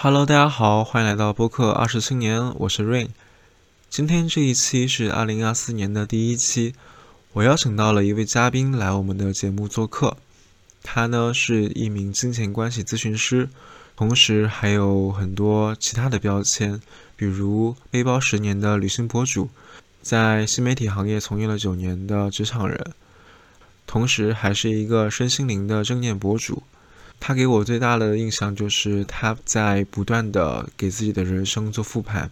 Hello，大家好，欢迎来到播客二十青年，我是 Rain。今天这一期是二零二四年的第一期，我邀请到了一位嘉宾来我们的节目做客。他呢是一名金钱关系咨询师，同时还有很多其他的标签，比如背包十年的旅行博主，在新媒体行业从业了九年的职场人，同时还是一个身心灵的正念博主。他给我最大的印象就是他在不断的给自己的人生做复盘。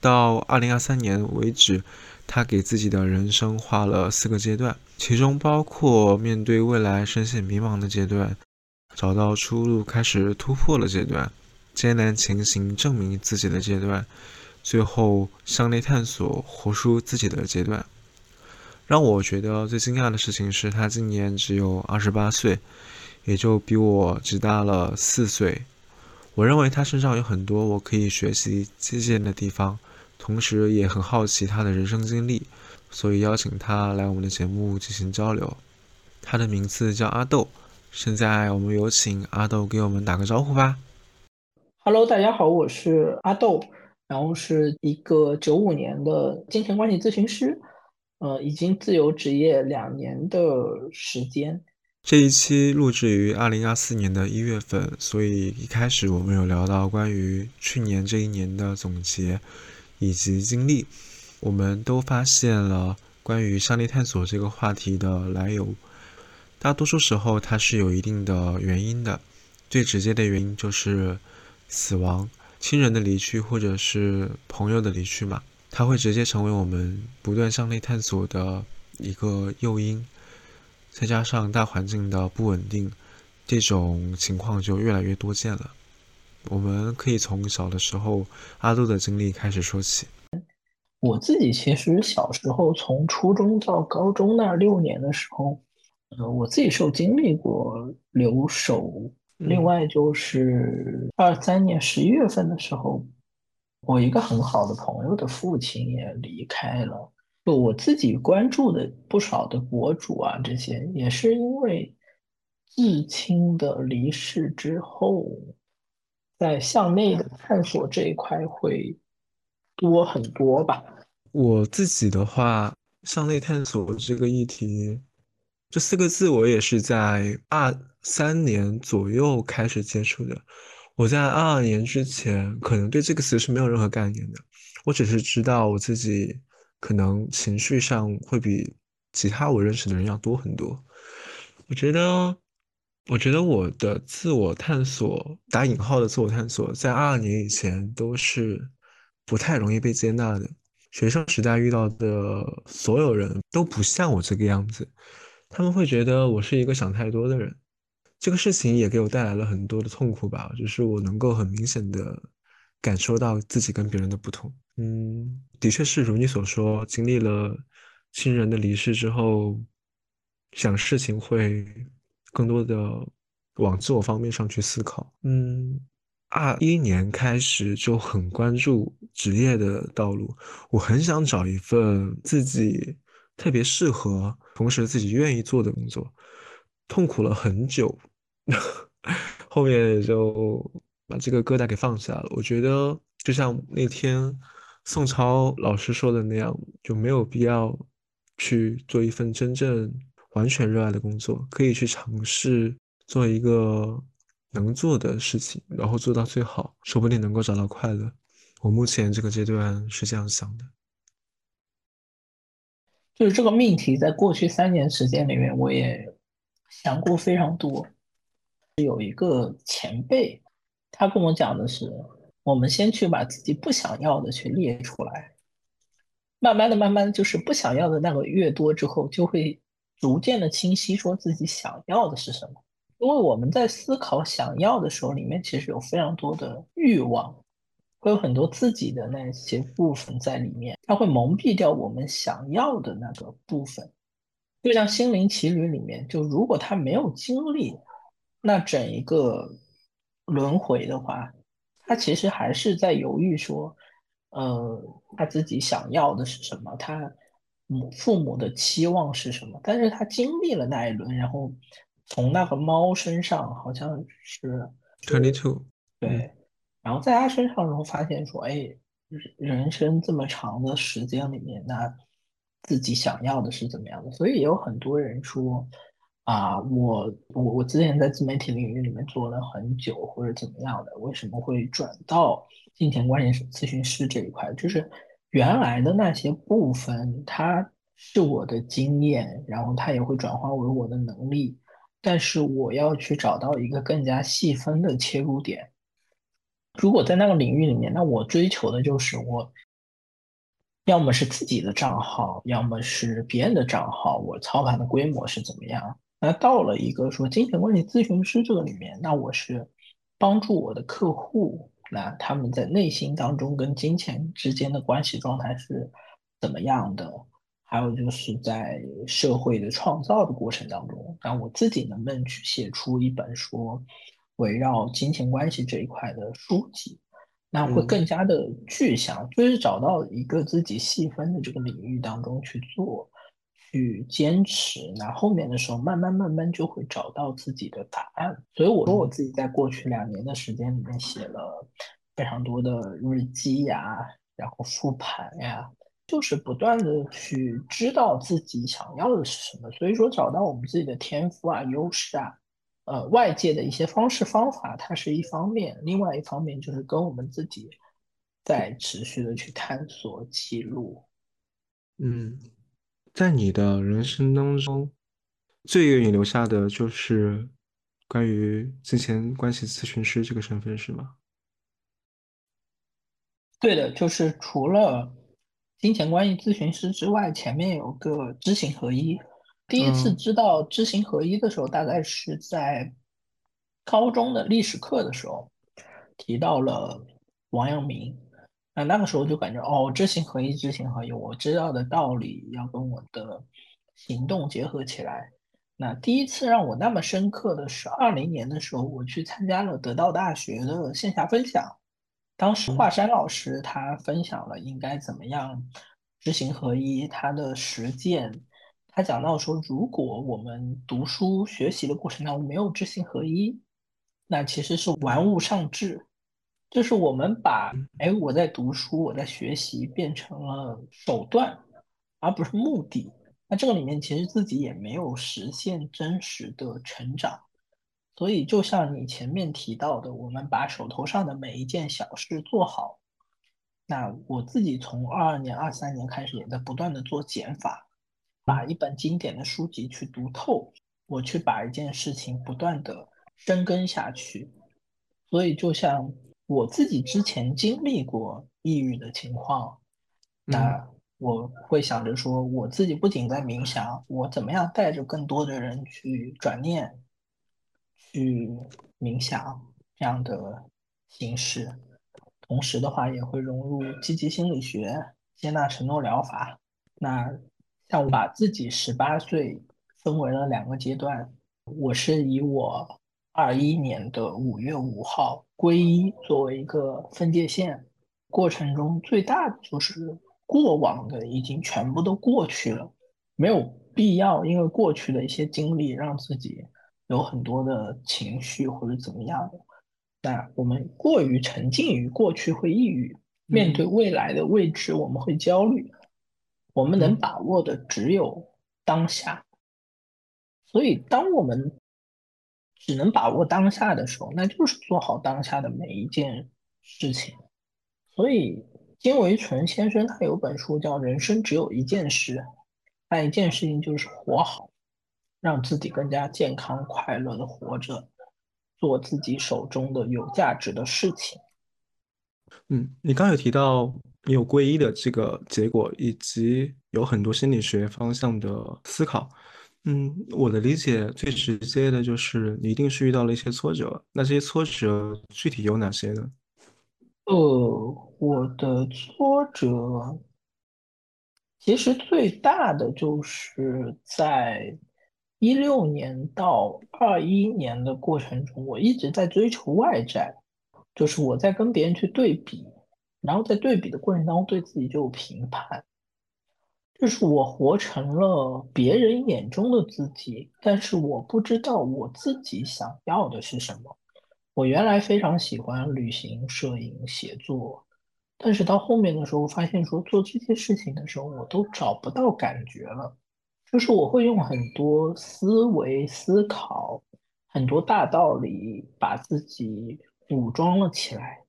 到二零二三年为止，他给自己的人生画了四个阶段，其中包括面对未来深陷迷茫的阶段，找到出路开始突破的阶段，艰难前行证明自己的阶段，最后向内探索活出自己的阶段。让我觉得最惊讶的事情是他今年只有二十八岁。也就比我只大了四岁，我认为他身上有很多我可以学习借鉴的地方，同时也很好奇他的人生经历，所以邀请他来我们的节目进行交流。他的名字叫阿豆，现在我们有请阿豆给我们打个招呼吧。Hello，大家好，我是阿豆，然后是一个九五年的金钱关系咨询师，呃，已经自由职业两年的时间。这一期录制于二零二四年的一月份，所以一开始我们有聊到关于去年这一年的总结以及经历，我们都发现了关于向内探索这个话题的来由。大多数时候它是有一定的原因的，最直接的原因就是死亡、亲人的离去或者是朋友的离去嘛，它会直接成为我们不断向内探索的一个诱因。再加上大环境的不稳定，这种情况就越来越多见了。我们可以从小的时候阿杜的经历开始说起。我自己其实小时候从初中到高中那六年的时候，呃，我自己是有经历过留守。另外就是二三年十一月份的时候，我一个很好的朋友的父亲也离开了。就我自己关注的不少的博主啊，这些也是因为至亲的离世之后，在向内的探索这一块会多很多吧。我自己的话，向内探索这个议题，这四个字我也是在二三年左右开始接触的。我在二二年之前，可能对这个词是没有任何概念的，我只是知道我自己。可能情绪上会比其他我认识的人要多很多。我觉得，我觉得我的自我探索（打引号的自我探索）在二二年以前都是不太容易被接纳的。学生时代遇到的所有人都不像我这个样子，他们会觉得我是一个想太多的人。这个事情也给我带来了很多的痛苦吧，就是我能够很明显的感受到自己跟别人的不同。嗯，的确是如你所说，经历了亲人的离世之后，想事情会更多的往自我方面上去思考。嗯，二一年开始就很关注职业的道路，我很想找一份自己特别适合，同时自己愿意做的工作，痛苦了很久，后面也就把这个疙瘩给放下了。我觉得就像那天。宋超老师说的那样，就没有必要去做一份真正完全热爱的工作，可以去尝试做一个能做的事情，然后做到最好，说不定能够找到快乐。我目前这个阶段是这样想的，就是这个命题，在过去三年时间里面，我也想过非常多。有一个前辈，他跟我讲的是。我们先去把自己不想要的去列出来，慢慢的、慢慢的，就是不想要的那个越多之后，就会逐渐的清晰，说自己想要的是什么。因为我们在思考想要的时候，里面其实有非常多的欲望，会有很多自己的那些部分在里面，它会蒙蔽掉我们想要的那个部分。就像《心灵奇旅》里面，就如果他没有经历那整一个轮回的话。他其实还是在犹豫，说，呃，他自己想要的是什么，他母父母的期望是什么。但是他经历了那一轮，然后从那个猫身上，好像是 twenty two，对，然后在他身上然后发现说，哎，人生这么长的时间里面，那自己想要的是怎么样的？所以也有很多人说，啊，我我我之前在自媒体领域里面做了很久，或者怎么样的，为什么会转到金钱观念咨询师这一块？就是原来的那些部分，它是我的经验，然后它也会转化为我的能力，但是我要去找到一个更加细分的切入点。如果在那个领域里面，那我追求的就是我，要么是自己的账号，要么是别人的账号，我操盘的规模是怎么样？那到了一个说金钱关系咨询师这个里面，那我是帮助我的客户，那他们在内心当中跟金钱之间的关系状态是怎么样的？还有就是在社会的创造的过程当中，那我自己能不能去写出一本说？围绕金钱关系这一块的书籍，那会更加的具象，就是找到一个自己细分的这个领域当中去做，去坚持，那后面的时候慢慢慢慢就会找到自己的答案。所以我说我自己在过去两年的时间里面写了非常多的日记呀，然后复盘呀，就是不断的去知道自己想要的是什么。所以说找到我们自己的天赋啊、优势啊。呃，外界的一些方式方法，它是一方面；另外一方面就是跟我们自己在持续的去探索、记录。嗯，在你的人生当中，最愿意留下的就是关于金钱关系咨询师这个身份，是吗？对的，就是除了金钱关系咨询师之外，前面有个知行合一。第一次知道知行合一的时候，大概是在高中的历史课的时候，提到了王阳明。那那个时候就感觉，哦，知行合一，知行合一，我知道的道理要跟我的行动结合起来。那第一次让我那么深刻的是二零年的时候，我去参加了得道大学的线下分享，当时华山老师他分享了应该怎么样知行合一，他的实践。他讲到说，如果我们读书学习的过程当中没有知行合一，那其实是玩物丧志，就是我们把哎我在读书我在学习变成了手段，而不是目的。那这个里面其实自己也没有实现真实的成长。所以就像你前面提到的，我们把手头上的每一件小事做好。那我自己从二二年、二三年开始也在不断的做减法。把一本经典的书籍去读透，我去把一件事情不断的深耕下去。所以，就像我自己之前经历过抑郁的情况，那我会想着说，我自己不仅在冥想，我怎么样带着更多的人去转念、去冥想这样的形式，同时的话也会融入积极心理学、接纳承诺疗法。那。像我把自己十八岁分为了两个阶段，我是以我二一年的五月五号归一作为一个分界线，过程中最大的就是过往的已经全部都过去了，没有必要因为过去的一些经历让自己有很多的情绪或者怎么样的。那我们过于沉浸于过去会抑郁，面对未来的未知我们会焦虑。我们能把握的只有当下，所以当我们只能把握当下的时候，那就是做好当下的每一件事情。所以金维纯先生他有本书叫《人生只有一件事》，那一件事情就是活好，让自己更加健康快乐的活着，做自己手中的有价值的事情。嗯，你刚有提到。你有皈依的这个结果，以及有很多心理学方向的思考。嗯，我的理解最直接的就是你一定是遇到了一些挫折。那这些挫折具体有哪些呢？呃，我的挫折其实最大的就是在一六年到二一年的过程中，我一直在追求外在，就是我在跟别人去对比。然后在对比的过程当中，对自己就有评判，就是我活成了别人眼中的自己，但是我不知道我自己想要的是什么。我原来非常喜欢旅行、摄影、写作，但是到后面的时候，发现说做这些事情的时候，我都找不到感觉了。就是我会用很多思维、思考，很多大道理，把自己武装了起来，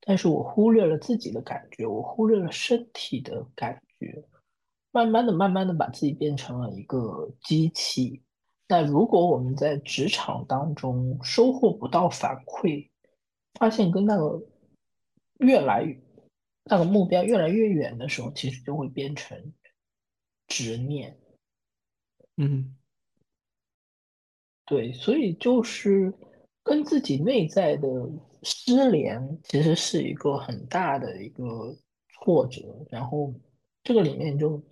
但是我忽略了自己的感觉，我忽略了身体的感觉，慢慢的、慢慢的把自己变成了一个机器。那如果我们在职场当中收获不到反馈，发现跟那个越来那个目标越来越远的时候，其实就会变成执念。嗯，对，所以就是跟自己内在的失联，其实是一个很大的一个挫折。然后这个里面就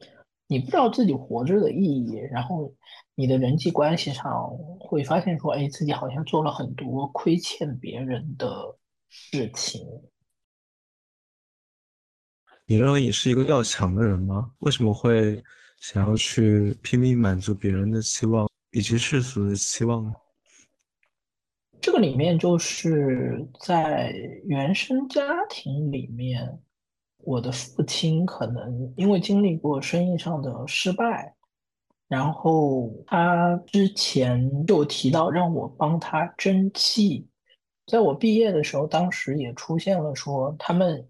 你不知道自己活着的意义，然后你的人际关系上会发现说，哎，自己好像做了很多亏欠别人的事情。你认为你是一个要强的人吗？为什么会想要去拼命满足别人的期望以及世俗的期望呢？这个里面就是在原生家庭里面，我的父亲可能因为经历过生意上的失败，然后他之前就提到让我帮他争气，在我毕业的时候，当时也出现了说他们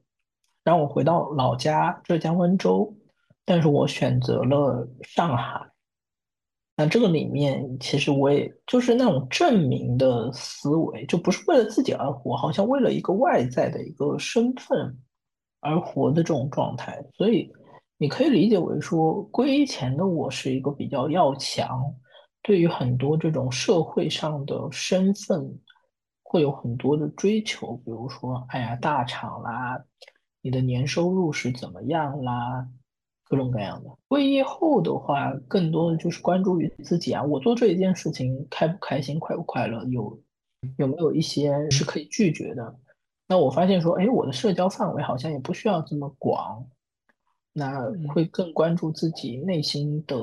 让我回到老家浙江温州，但是我选择了上海。那这个里面，其实我也就是那种证明的思维，就不是为了自己而活，好像为了一个外在的一个身份而活的这种状态。所以你可以理解为说，皈依前的我是一个比较要强，对于很多这种社会上的身份会有很多的追求，比如说，哎呀，大厂啦，你的年收入是怎么样啦？各种各样的皈依后的话，更多的就是关注于自己啊，我做这一件事情开不开心，快不快乐，有有没有一些是可以拒绝的。那我发现说，哎，我的社交范围好像也不需要这么广，那会更关注自己内心的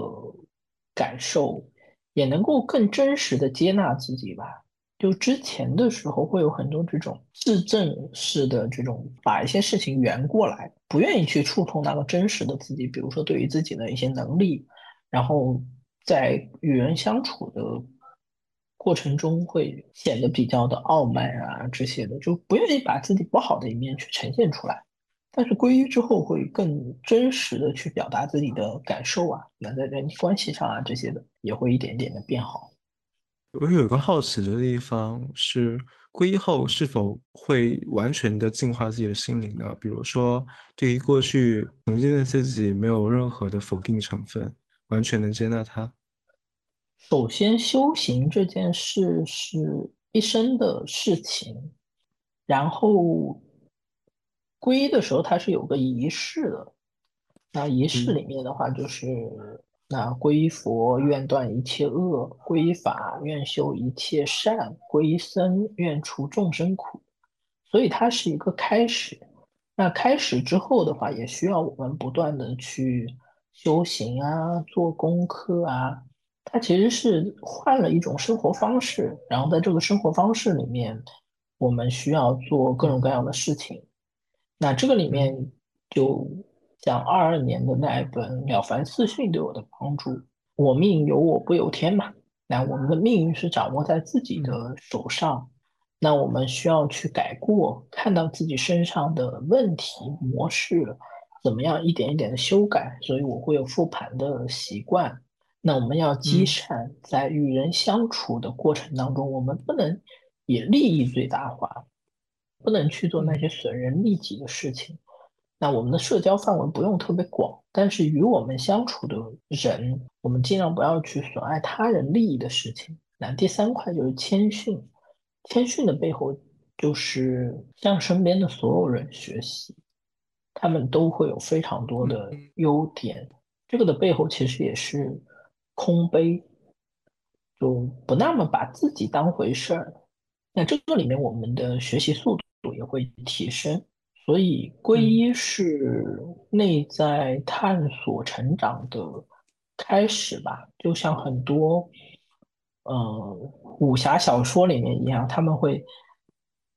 感受，也能够更真实的接纳自己吧。就之前的时候会有很多这种自证式的这种，把一些事情圆过来，不愿意去触碰那个真实的自己。比如说对于自己的一些能力，然后在与人相处的过程中会显得比较的傲慢啊这些的，就不愿意把自己不好的一面去呈现出来。但是皈依之后会更真实的去表达自己的感受啊，那在人际关系上啊这些的也会一点点的变好。我有一个好奇的地方是，皈依后是否会完全的净化自己的心灵呢？比如说，对于过去曾经的自己没有任何的否定成分，完全能接纳它。首先，修行这件事是一生的事情，然后皈依的时候它是有个仪式的，那仪式里面的话就是。那皈依佛愿断一切恶，皈依法愿修一切善，皈依僧愿除众生苦。所以它是一个开始。那开始之后的话，也需要我们不断的去修行啊，做功课啊。它其实是换了一种生活方式，然后在这个生活方式里面，我们需要做各种各样的事情。那这个里面就。像二二年的那一本《了凡四训》对我的帮助，我命由我不由天嘛。那我们的命运是掌握在自己的手上，那我们需要去改过，看到自己身上的问题模式，怎么样一点一点的修改。所以我会有复盘的习惯。那我们要积善，在与人相处的过程当中，我们不能以利益最大化，不能去做那些损人利己的事情。那我们的社交范围不用特别广，但是与我们相处的人，我们尽量不要去损害他人利益的事情。那第三块就是谦逊，谦逊的背后就是向身边的所有人学习，他们都会有非常多的优点。这个的背后其实也是空杯，就不那么把自己当回事儿。那这个里面我们的学习速度也会提升。所以，皈依是内在探索成长的开始吧，就像很多，呃，武侠小说里面一样，他们会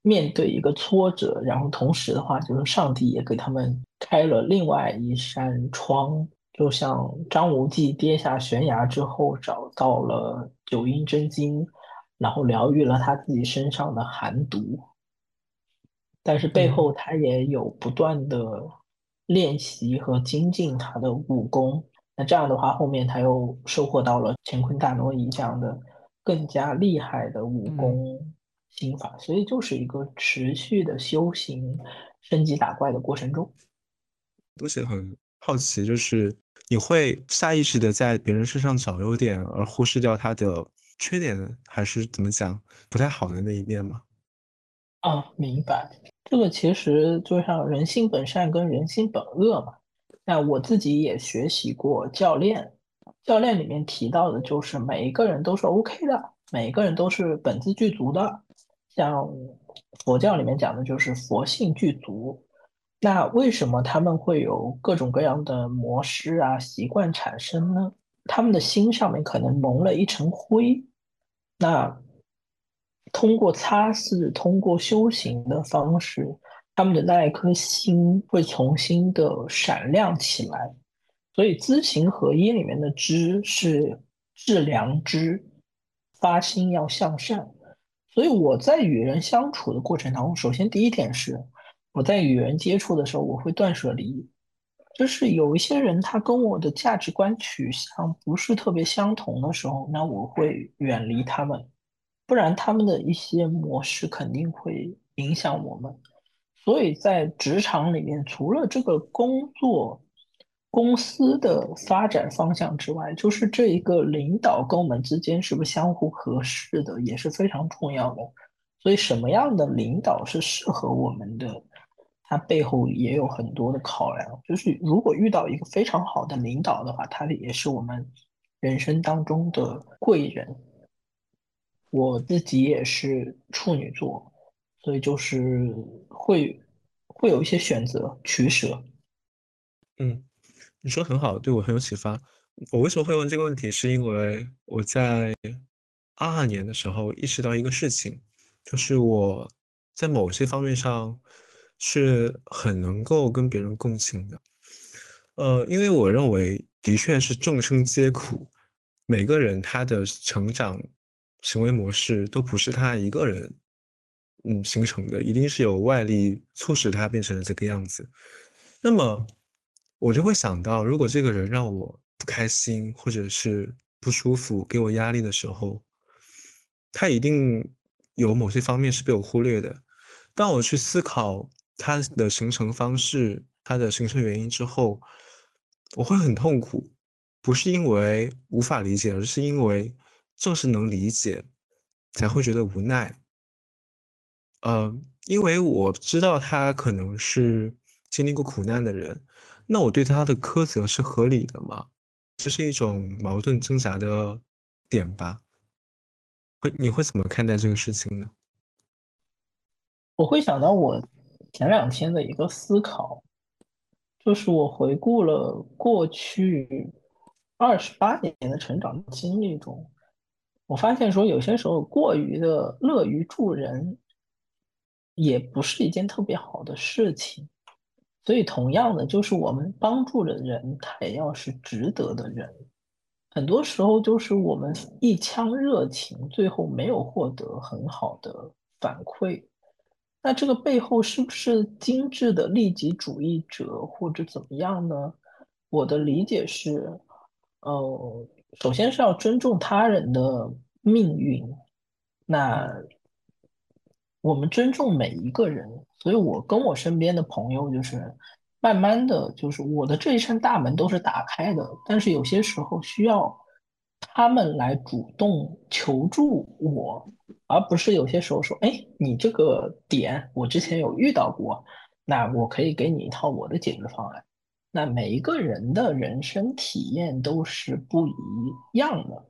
面对一个挫折，然后同时的话，就是上帝也给他们开了另外一扇窗，就像张无忌跌下悬崖之后找到了九阴真经，然后疗愈了他自己身上的寒毒，但是背后他也有不断的练习和精进他的武功。那这样的话，后面他又收获到了乾坤大挪移这样的更加厉害的武功。心法，所以就是一个持续的修行、升级打怪的过程中。而且很好奇，就是你会下意识的在别人身上找优点，而忽视掉他的缺点，还是怎么讲不太好的那一面吗？啊，明白。这个其实就像人性本善跟人性本恶嘛。那我自己也学习过教练，教练里面提到的就是每一个人都是 OK 的，每一个人都是本自具足的。像佛教里面讲的就是佛性具足，那为什么他们会有各种各样的模式啊、习惯产生呢？他们的心上面可能蒙了一层灰，那通过擦拭、通过修行的方式，他们的那一颗心会重新的闪亮起来。所以知行合一里面的知是致良知，发心要向善。所以我在与人相处的过程当中，首先第一点是，我在与人接触的时候，我会断舍离，就是有一些人他跟我的价值观取向不是特别相同的时候，那我会远离他们，不然他们的一些模式肯定会影响我们。所以在职场里面，除了这个工作。公司的发展方向之外，就是这一个领导跟我们之间是不是相互合适的，也是非常重要的。所以，什么样的领导是适合我们的，它背后也有很多的考量。就是如果遇到一个非常好的领导的话，他也是我们人生当中的贵人。我自己也是处女座，所以就是会会有一些选择取舍。嗯。你说很好，对我很有启发。我为什么会问这个问题？是因为我在二二年的时候意识到一个事情，就是我在某些方面上是很能够跟别人共情的。呃，因为我认为的确是众生皆苦，每个人他的成长行为模式都不是他一个人嗯形成的，一定是有外力促使他变成了这个样子。那么。我就会想到，如果这个人让我不开心，或者是不舒服，给我压力的时候，他一定有某些方面是被我忽略的。当我去思考他的形成方式、他的形成原因之后，我会很痛苦，不是因为无法理解，而是因为正是能理解，才会觉得无奈。呃，因为我知道他可能是经历过苦难的人。那我对他的苛责是合理的吗？这是一种矛盾挣扎的点吧？会你会怎么看待这个事情呢？我会想到我前两天的一个思考，就是我回顾了过去二十八年的成长经历中，我发现说有些时候过于的乐于助人，也不是一件特别好的事情。所以，同样的，就是我们帮助的人，他也要是值得的人。很多时候，就是我们一腔热情，最后没有获得很好的反馈。那这个背后是不是精致的利己主义者，或者怎么样呢？我的理解是，呃，首先是要尊重他人的命运。那我们尊重每一个人。所以，我跟我身边的朋友，就是慢慢的就是我的这一扇大门都是打开的，但是有些时候需要他们来主动求助我，而不是有些时候说，哎，你这个点我之前有遇到过，那我可以给你一套我的解决方案。那每一个人的人生体验都是不一样的，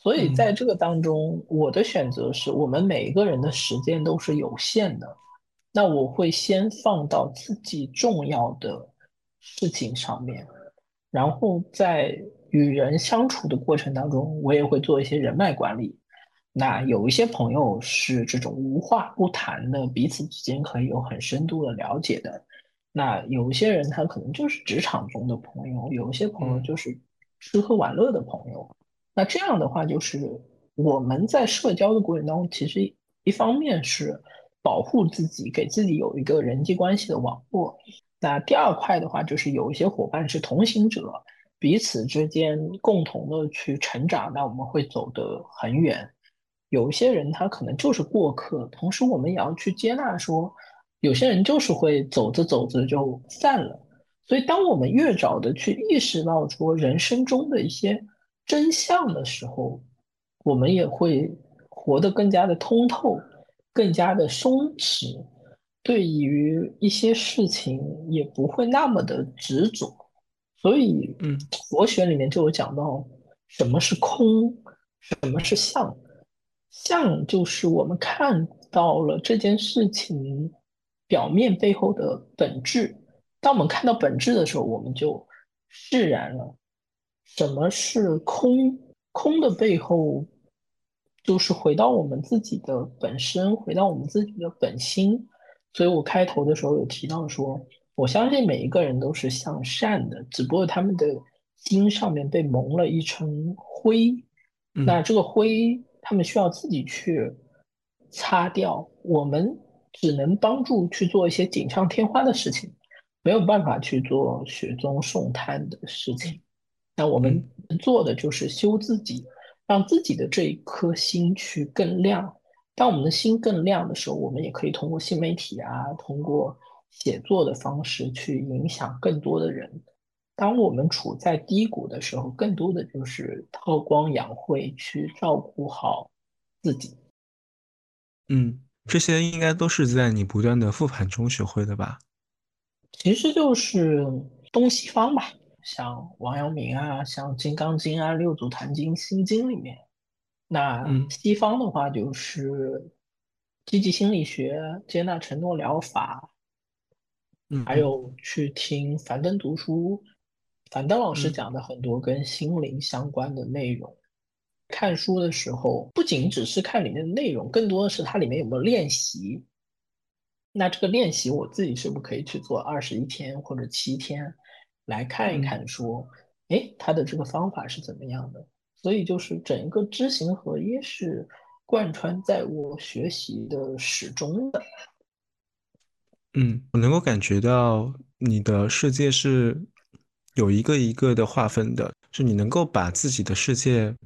所以在这个当中，我的选择是我们每一个人的时间都是有限的。那我会先放到自己重要的事情上面，然后在与人相处的过程当中，我也会做一些人脉管理。那有一些朋友是这种无话不谈的，彼此之间可以有很深度的了解的。那有一些人他可能就是职场中的朋友，有一些朋友就是吃喝玩乐的朋友。那这样的话，就是我们在社交的过程当中，其实一方面是保护自己，给自己有一个人际关系的网络。那第二块的话，就是有一些伙伴是同行者，彼此之间共同的去成长，那我们会走得很远。有一些人他可能就是过客，同时我们也要去接纳说，有些人就是会走着走着就散了。所以，当我们越早的去意识到说人生中的一些真相的时候，我们也会活得更加的通透，更加的松弛，对于一些事情也不会那么的执着。所以，嗯，佛学里面就有讲到什么是空，什么是相。相就是我们看到了这件事情表面背后的本质。当我们看到本质的时候，我们就释然了。什么是空？空的背后就是回到我们自己的本身，回到我们自己的本心。所以我开头的时候有提到说，我相信每一个人都是向善的，只不过他们的心上面被蒙了一层灰。那这个灰。他们需要自己去擦掉，我们只能帮助去做一些锦上添花的事情，没有办法去做雪中送炭的事情。那我们能做的就是修自己，让自己的这一颗心去更亮。当我们的心更亮的时候，我们也可以通过新媒体啊，通过写作的方式去影响更多的人。当我们处在低谷的时候，更多的就是韬光养晦，去照顾好自己。嗯，这些应该都是在你不断的复盘中学会的吧？其实就是东西方吧，像王阳明啊，像《金刚经》啊，《六祖坛经》《心经》里面。那西方的话就是积极心理学、接纳承诺疗法，还有去听樊登读书。樊登老师讲的很多跟心灵相关的内容，看书的时候不仅只是看里面的内容，更多的是它里面有没有练习。那这个练习我自己是不是可以去做二十一天或者七天，来看一看说，哎，他的这个方法是怎么样的？所以就是整一个知行合一，是贯穿在我学习的始终的。嗯，我能够感觉到你的世界是。有一个一个的划分的，是你能够把自己的世界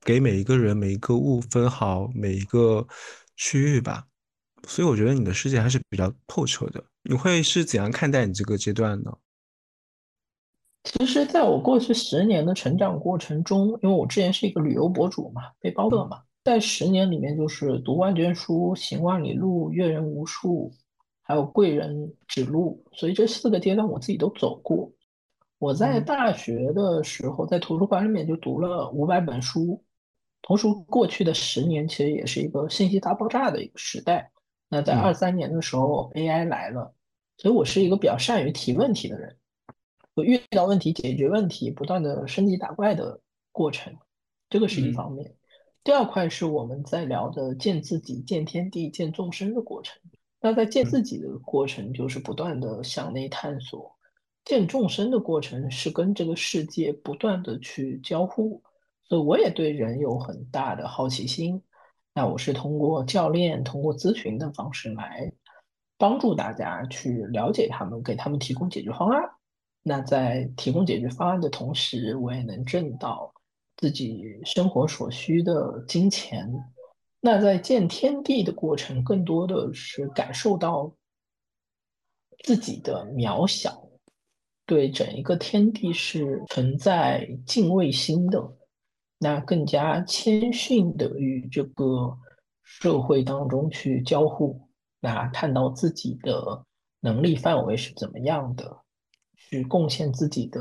给每一个人、每一个物分好每一个区域吧，所以我觉得你的世界还是比较透彻的。你会是怎样看待你这个阶段呢？其实，在我过去十年的成长过程中，因为我之前是一个旅游博主嘛，背包客嘛，在十年里面就是读万卷书、行万里路、阅人无数，还有贵人指路，所以这四个阶段我自己都走过。我在大学的时候，在图书馆里面就读了五百本书。同时，过去的十年其实也是一个信息大爆炸的一个时代。那在二三年的时候，AI 来了，所以我是一个比较善于提问题的人。我遇到问题，解决问题，不断的升级打怪的过程，这个是一方面。第二块是我们在聊的见自己、见天地、见众生的过程。那在见自己的过程，就是不断的向内探索。见众生的过程是跟这个世界不断的去交互，所以我也对人有很大的好奇心。那我是通过教练、通过咨询的方式来帮助大家去了解他们，给他们提供解决方案。那在提供解决方案的同时，我也能挣到自己生活所需的金钱。那在见天地的过程，更多的是感受到自己的渺小。对整一个天地是存在敬畏心的，那更加谦逊的与这个社会当中去交互，那看到自己的能力范围是怎么样的，去贡献自己的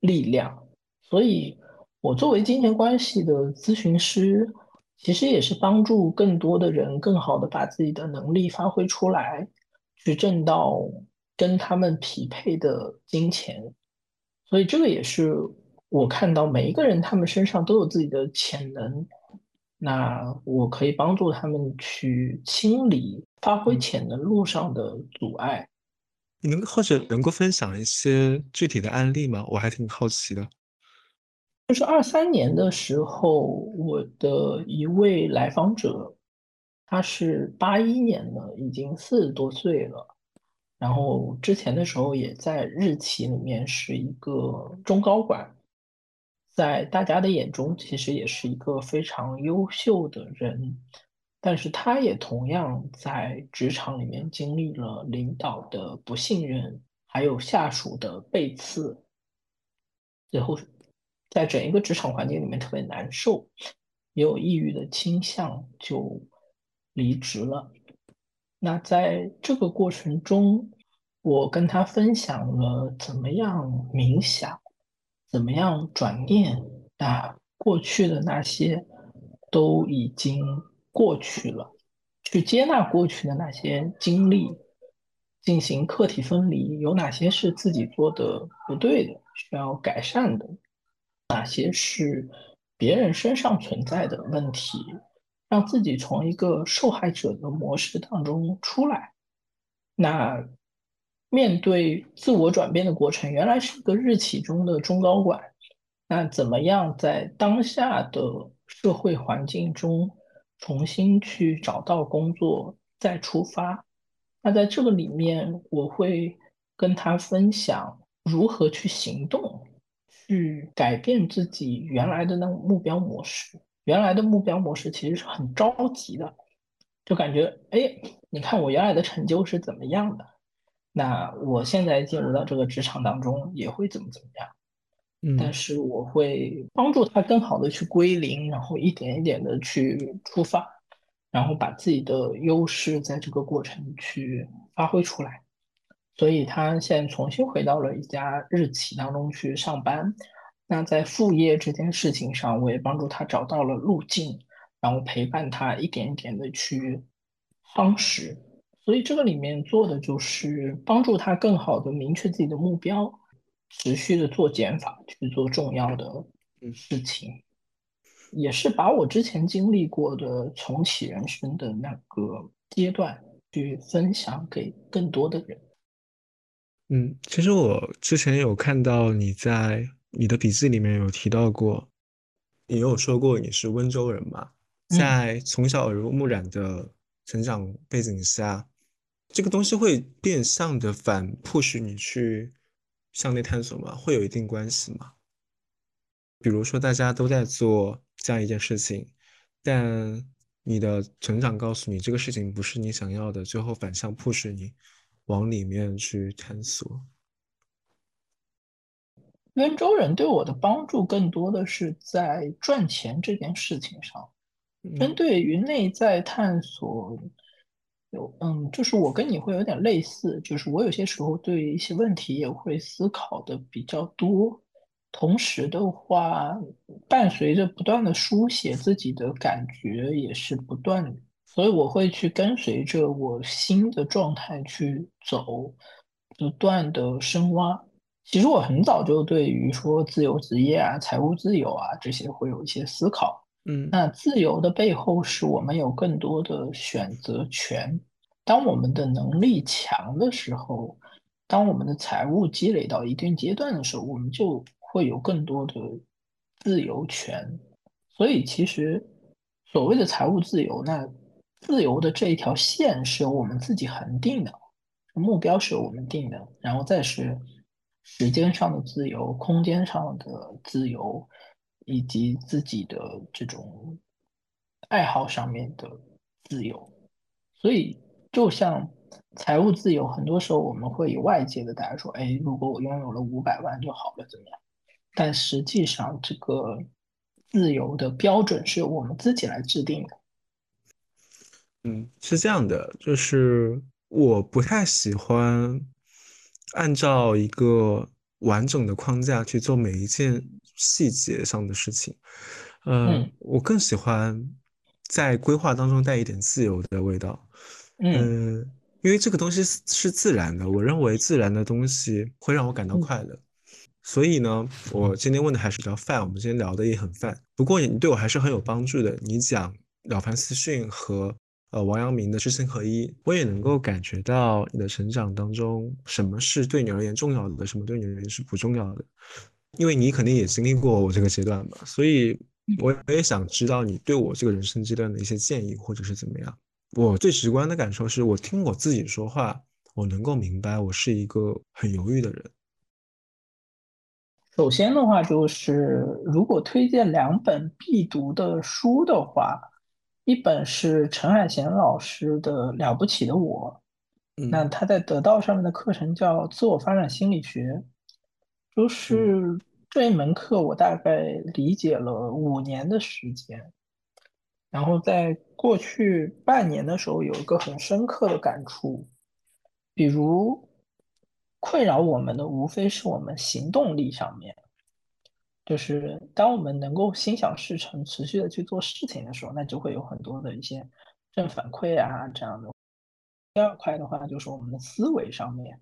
力量。所以，我作为金钱关系的咨询师，其实也是帮助更多的人更好的把自己的能力发挥出来，去挣到。跟他们匹配的金钱，所以这个也是我看到每一个人他们身上都有自己的潜能，那我可以帮助他们去清理发挥嗯，潜能路上的阻碍。你能或者能够分享一些具体的案例吗？我还挺好奇的。就是二三年的时候，我的一位来访者，他是八一年的，已经四十多岁了。然后之前的时候也在日企里面是一个中高管，在大家的眼中其实也是一个非常优秀的人，但是他也同样在职场里面经历了领导的不信任，还有下属的背刺，最后在整一个职场环境里面特别难受，也有抑郁的倾向，就离职了。那在这个过程中，我跟他分享了怎么样冥想，怎么样转念，那过去的那些都已经过去了，去接纳过去的那些经历，进行课题分离，有哪些是自己做的不对的，需要改善的，哪些是别人身上存在的问题，让自己从一个受害者的模式当中出来。那面对自我转变的过程，原来是一个日企中的中高管，那怎么样在当下的社会环境中重新去找到工作，再出发？那在这个里面，我会跟他分享如何去行动，去改变自己原来的那种目标模式。原来的目标模式其实是很着急的，就感觉，哎，你看我原来的成就是怎么样的，那我现在进入到这个职场当中也会怎么怎么样。但嗯是我会帮助他更好的去归零，然后一点一点的去出发，然后把自己的优势在这个过程去发挥出来。所以他现在重新回到了一家日企当中去上班。那在副业这件事情上，我也帮助他找到了路径，然后陪伴他一点一点的去夯实。所以这个里面做的就是帮助他更好的明确自己的目标，持续的做减法，去做重要的嗯事情，也是把我之前经历过的重启人生的那个阶段去分享给更多的人。嗯，其实我之前有看到你在你的笔记里面有提到过，你有说过你是温州人嘛，嗯。在从小耳濡目染的成长背景下，这个东西会变相的反 push 你去向内探索吗？会有一定关系吗？比如说大家都在做这样一件事情，但你的成长告诉你这个事情不是你想要的，最后反向 push 你往里面去探索。温州人对我的帮助更多的是在赚钱这件事情上，针嗯对于内在探索，有嗯，就是我跟你会有点类似，就是我有些时候对于一些问题也会思考的比较多，同时的话，伴随着不断的书写自己的感觉也是不断的，所以我会去跟随着我新的状态去走，不断的深挖。其实我很早就对于说自由职业啊、财务自由啊这些会有一些思考。嗯那自由的背后是我们有更多的选择权。当我们的能力强的时候，当我们的财务积累到一定阶段的时候，我们就会有更多的自由权。所以，其实所谓的财务自由，那自由的这一条线是由我们自己恒定的，目标是由我们定的，然后再是时间上的自由、空间上的自由，以及自己的这种爱好上面的自由。所以，就像财务自由，很多时候我们会以外界的大家说，哎，如果我拥有了五百万就好了，怎么样？但实际上，这个自由的标准是由我们自己来制定的。嗯，是这样的，就是我不太喜欢按照一个完整的框架去做每一件细节上的事情。呃，嗯我更喜欢在规划当中带一点自由的味道。嗯嗯，因为这个东西是是自然的，我认为自然的东西会让我感到嗯快乐。所以呢，我今天问的还是比较泛，我们今天聊的也很泛。不过你对我还是很有帮助的。你讲《了凡四训》和呃王阳明的知行合一，我也能够感觉到你的成长当中，什么是对你而言重要的，什么对你而言是不重要的。因为你肯定也经历过我这个阶段嘛，所以我也想知道你对我这个人生阶段的一些建议，或者是怎么样。我最直观的感受是我听我自己说话，我能够明白我是一个很犹豫的人。首先的话，就是如果推荐两本必读的书的话，一本是陈海贤老师的《了不起的我》，那他在得到上面的课程叫《自我发展心理学》，就是这一门课我大概理解了五年的时间。然后在过去半年的时候，有一个很深刻的感触，比如困扰我们的无非是我们行动力上面，就是当我们能够心想事成、持续的去做事情的时候，那就会有很多的一些正反馈啊这样的。第二块的话，就是我们的思维上面，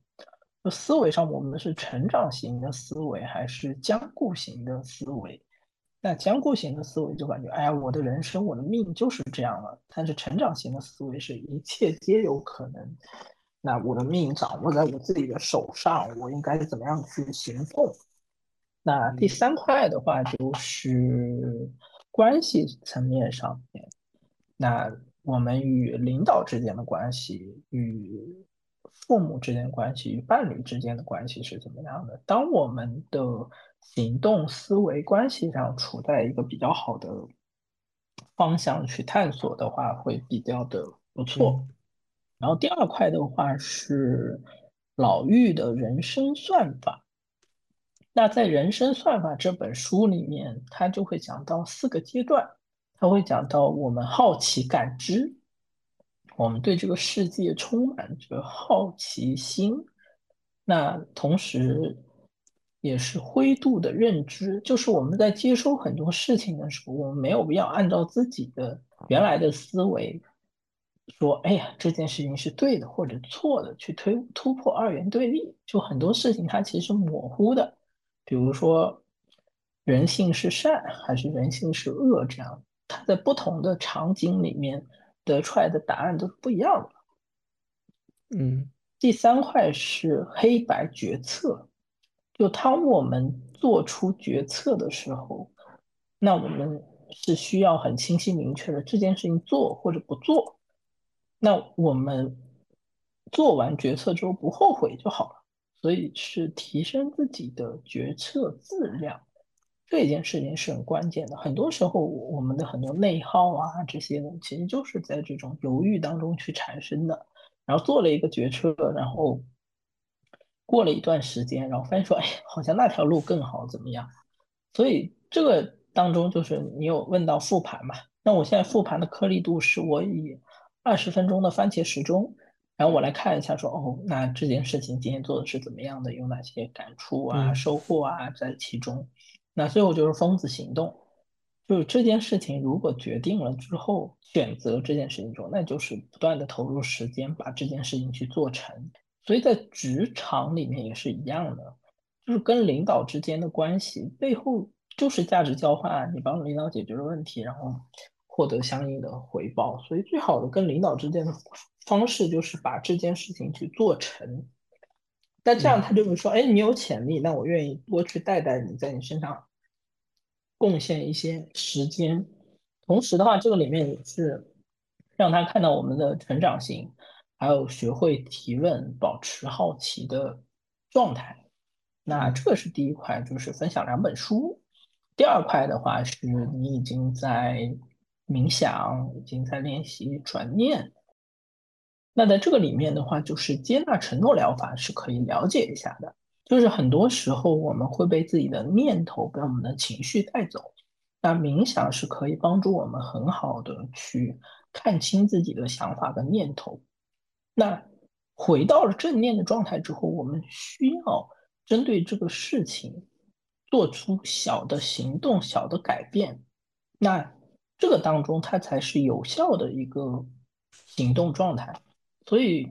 就思维上我们是成长型的思维还是僵固型的思维？那僵固型的思维就感觉，哎呀，我的人生，我的命就是这样了。但是成长型的思维是一切皆有可能。那我的命掌握在我自己的手上，我应该怎么样去行动？那第三块的话就是关系层面上面，那我们与领导之间的关系，与父母之间的关系，与伴侣之间的关系是怎么样的？当我们的行动、思维、关系上处在一个比较好的方向去探索的话，会比较的不错。然后第二块的话是老玉的人生算法。那在《人生算法》这本书里面，他就会讲到四个阶段，他会讲到我们好奇感知，我们对这个世界充满着好奇心，那同时。也是灰度的认知，就是我们在接收很多事情的时候，我们没有必要按照自己的原来的思维说，哎呀，这件事情是对的或者错的，去推突破二元对立。就很多事情它其实模糊的，比如说人性是善还是人性是恶，这样它在不同的场景里面得出来的答案都不一样的。嗯，第三块是黑白决策。就当我们做出决策的时候，那我们是需要很清晰明确的这件事情做或者不做。那我们做完决策之后不后悔就好了。所以是提升自己的决策质量，这件事情是很关键的。很多时候我们的很多内耗啊这些呢，其实就是在这种犹豫当中去产生的。然后做了一个决策，然后。过了一段时间，然后发现说，哎，好像那条路更好，怎么样？所以这个当中就是你有问到复盘嘛？那我现在复盘的颗粒度是我以二十分钟的番茄时钟，然后我来看一下说，哦，那这件事情今天做的是怎么样的？有哪些感触啊、收获啊在其中？那最后就是疯子行动，就是这件事情如果决定了之后，选择这件事情中，那就是不断的投入时间，把这件事情去做成。所以在职场里面也是一样的，就是跟领导之间的关系背后就是价值交换，你帮领导解决了问题，然后获得相应的回报。所以最好的跟领导之间的方式就是把这件事情去做成。那这样他就会说：“哎，你有潜力，那我愿意多去带带你，在你身上贡献一些时间。同时的话，这个里面也是让他看到我们的成长性。”还有学会提问，保持好奇的状态。那这个是第一块，就是分享两本书。第二块的话，是你已经在冥想，已经在练习转念。那在这个里面的话，就是接纳承诺疗法是可以了解一下的。就是很多时候我们会被自己的念头、被我们的情绪带走。那冥想是可以帮助我们很好的去看清自己的想法跟念头。那回到了正念的状态之后，我们需要针对这个事情做出小的行动、小的改变。那这个当中，它才是有效的一个行动状态。所以，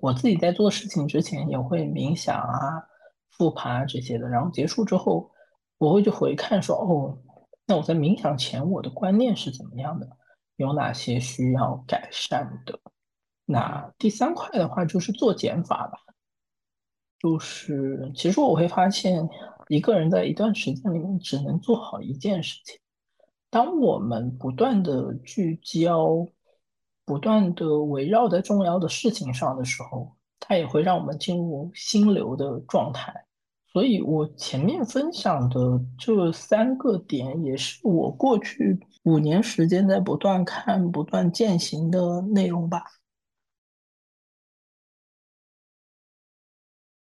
我自己在做事情之前也会冥想啊、复盘啊这些的。然后结束之后，我会去回看说：“哦，那我在冥想前，我的观念是怎么样的？有哪些需要改善的？那第三块的话就是做减法吧。就是其实我会发现，一个人在一段时间里面只能做好一件事情。当我们不断的聚焦，不断的围绕在重要的事情上的时候，它也会让我们进入心流的状态。所以我前面分享的这三个点，也是我过去五年时间在不断看、不断践行的内容吧。